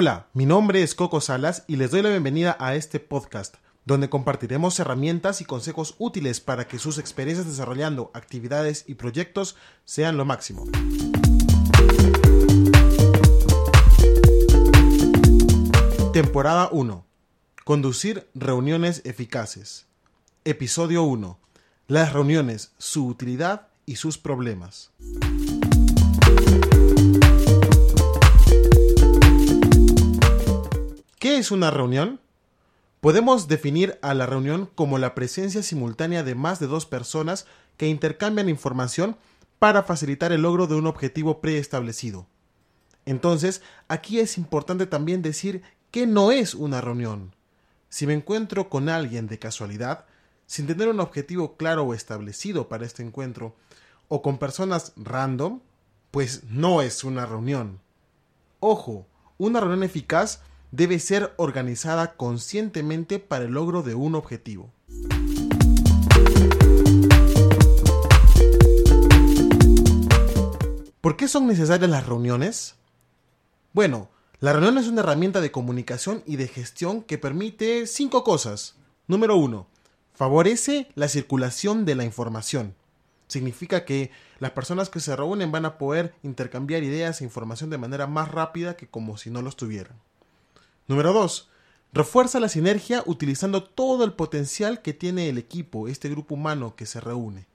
Hola, mi nombre es Coco Salas y les doy la bienvenida a este podcast, donde compartiremos herramientas y consejos útiles para que sus experiencias desarrollando actividades y proyectos sean lo máximo. Temporada 1. Conducir reuniones eficaces. Episodio 1. Las reuniones, su utilidad y sus problemas. ¿Qué es una reunión? Podemos definir a la reunión como la presencia simultánea de más de dos personas que intercambian información para facilitar el logro de un objetivo preestablecido. Entonces, aquí es importante también decir que no es una reunión. Si me encuentro con alguien de casualidad, sin tener un objetivo claro o establecido para este encuentro, o con personas random, pues no es una reunión. Ojo, una reunión eficaz debe ser organizada conscientemente para el logro de un objetivo. ¿Por qué son necesarias las reuniones? Bueno, la reunión es una herramienta de comunicación y de gestión que permite cinco cosas. Número uno, favorece la circulación de la información. Significa que las personas que se reúnen van a poder intercambiar ideas e información de manera más rápida que como si no lo tuvieran. Número 2. Refuerza la sinergia utilizando todo el potencial que tiene el equipo, este grupo humano que se reúne.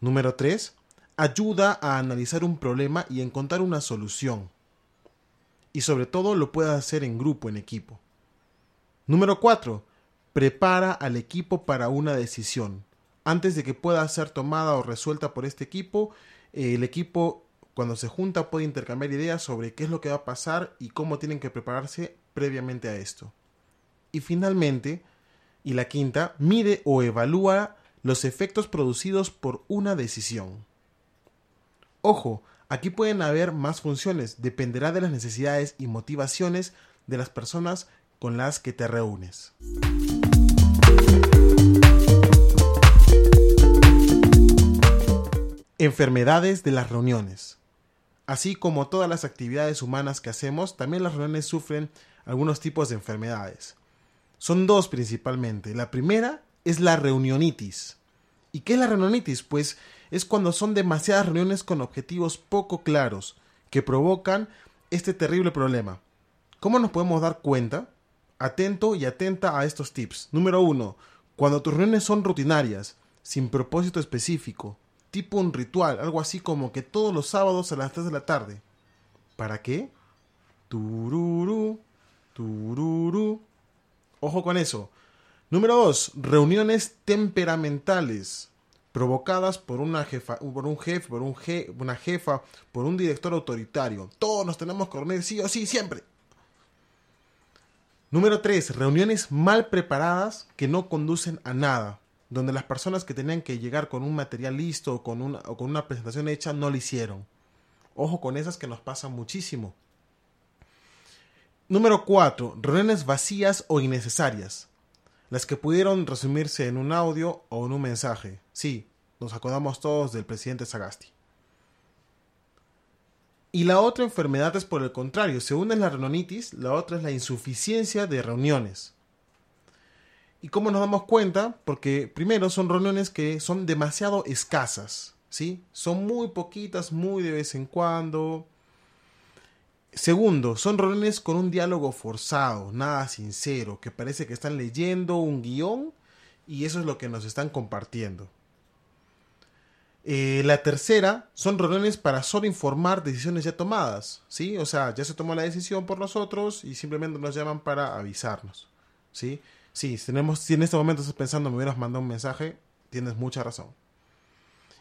Número 3. Ayuda a analizar un problema y encontrar una solución. Y sobre todo lo puede hacer en grupo, en equipo. Número 4. Prepara al equipo para una decisión. Antes de que pueda ser tomada o resuelta por este equipo, el equipo cuando se junta puede intercambiar ideas sobre qué es lo que va a pasar y cómo tienen que prepararse previamente a esto. Y finalmente, y la quinta, mide o evalúa los efectos producidos por una decisión. Ojo, aquí pueden haber más funciones, dependerá de las necesidades y motivaciones de las personas con las que te reúnes. Enfermedades de las reuniones. Así como todas las actividades humanas que hacemos, también las reuniones sufren algunos tipos de enfermedades. Son dos principalmente. La primera es la reunionitis. ¿Y qué es la reunionitis? Pues es cuando son demasiadas reuniones con objetivos poco claros que provocan este terrible problema. ¿Cómo nos podemos dar cuenta? Atento y atenta a estos tips. Número uno, cuando tus reuniones son rutinarias, sin propósito específico, tipo un ritual, algo así como que todos los sábados a las 3 de la tarde. ¿Para qué? Tururú, tururú. Ojo con eso. Número 2. Reuniones temperamentales provocadas por una jefa, por un jefe, por un una jefa, por un director autoritario. Todos nos tenemos que reunir sí o sí siempre. Número 3. Reuniones mal preparadas que no conducen a nada donde las personas que tenían que llegar con un material listo o con una, o con una presentación hecha no lo hicieron. Ojo con esas que nos pasan muchísimo. Número 4. Reuniones vacías o innecesarias. Las que pudieron resumirse en un audio o en un mensaje. Sí, nos acordamos todos del presidente Sagasti. Y la otra enfermedad es por el contrario, se une la reunionitis, la otra es la insuficiencia de reuniones. ¿Y cómo nos damos cuenta? Porque primero son reuniones que son demasiado escasas, ¿sí? Son muy poquitas, muy de vez en cuando. Segundo, son reuniones con un diálogo forzado, nada sincero, que parece que están leyendo un guion y eso es lo que nos están compartiendo. Eh, la tercera son reuniones para solo informar decisiones ya tomadas, ¿sí? O sea, ya se tomó la decisión por nosotros y simplemente nos llaman para avisarnos, ¿sí? Sí, tenemos, si en este momento estás pensando me hubieras mandado un mensaje, tienes mucha razón.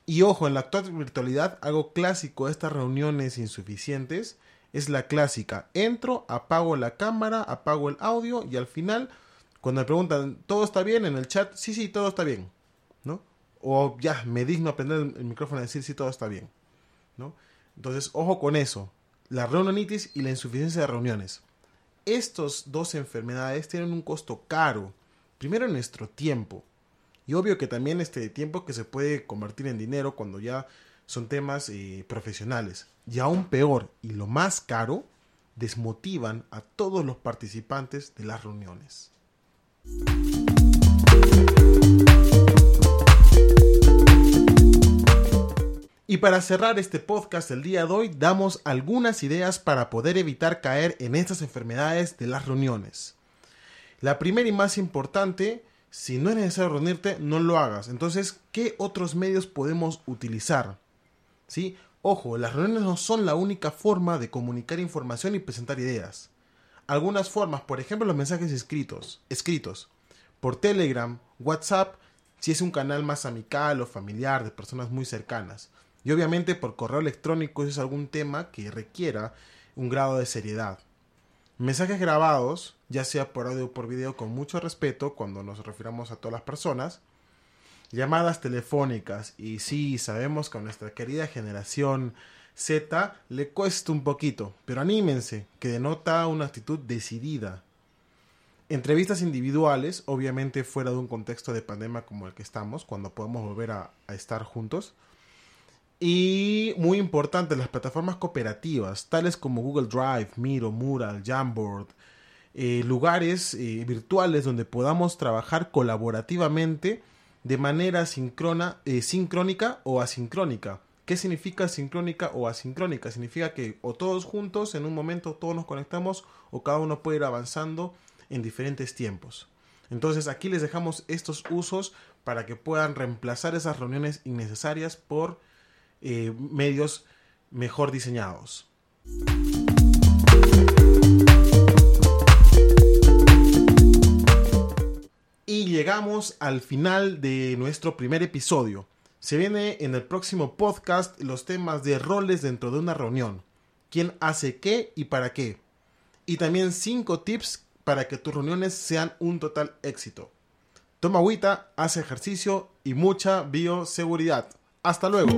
Y ojo, en la actual virtualidad, algo clásico de estas reuniones insuficientes es la clásica. Entro, apago la cámara, apago el audio y al final, cuando me preguntan, ¿todo está bien? En el chat, sí, sí, todo está bien. ¿No? O ya, me digno aprender el micrófono a decir sí, todo está bien. ¿No? Entonces, ojo con eso. La reunionitis y la insuficiencia de reuniones estas dos enfermedades tienen un costo caro. Primero nuestro tiempo. Y obvio que también este tiempo que se puede convertir en dinero cuando ya son temas eh, profesionales. Y aún peor, y lo más caro, desmotivan a todos los participantes de las reuniones. Y para cerrar este podcast el día de hoy, damos algunas ideas para poder evitar caer en estas enfermedades de las reuniones. La primera y más importante, si no es necesario reunirte, no lo hagas. Entonces, ¿qué otros medios podemos utilizar? ¿Sí? Ojo, las reuniones no son la única forma de comunicar información y presentar ideas. Algunas formas, por ejemplo, los mensajes escritos, escritos por Telegram, WhatsApp, si es un canal más amical o familiar de personas muy cercanas. Y obviamente por correo electrónico si es algún tema que requiera un grado de seriedad. Mensajes grabados, ya sea por audio o por video, con mucho respeto cuando nos refiramos a todas las personas. Llamadas telefónicas. Y sí, sabemos que a nuestra querida generación Z le cuesta un poquito, pero anímense, que denota una actitud decidida. Entrevistas individuales, obviamente fuera de un contexto de pandemia como el que estamos, cuando podemos volver a, a estar juntos. Y muy importante, las plataformas cooperativas, tales como Google Drive, Miro, Mural, Jamboard, eh, lugares eh, virtuales donde podamos trabajar colaborativamente de manera sincrona, eh, sincrónica o asincrónica. ¿Qué significa sincrónica o asincrónica? Significa que o todos juntos en un momento todos nos conectamos o cada uno puede ir avanzando en diferentes tiempos. Entonces aquí les dejamos estos usos para que puedan reemplazar esas reuniones innecesarias por eh, medios mejor diseñados. Y llegamos al final de nuestro primer episodio. Se viene en el próximo podcast los temas de roles dentro de una reunión. ¿Quién hace qué y para qué? Y también 5 tips para que tus reuniones sean un total éxito. Toma agüita, haz ejercicio y mucha bioseguridad. Hasta luego.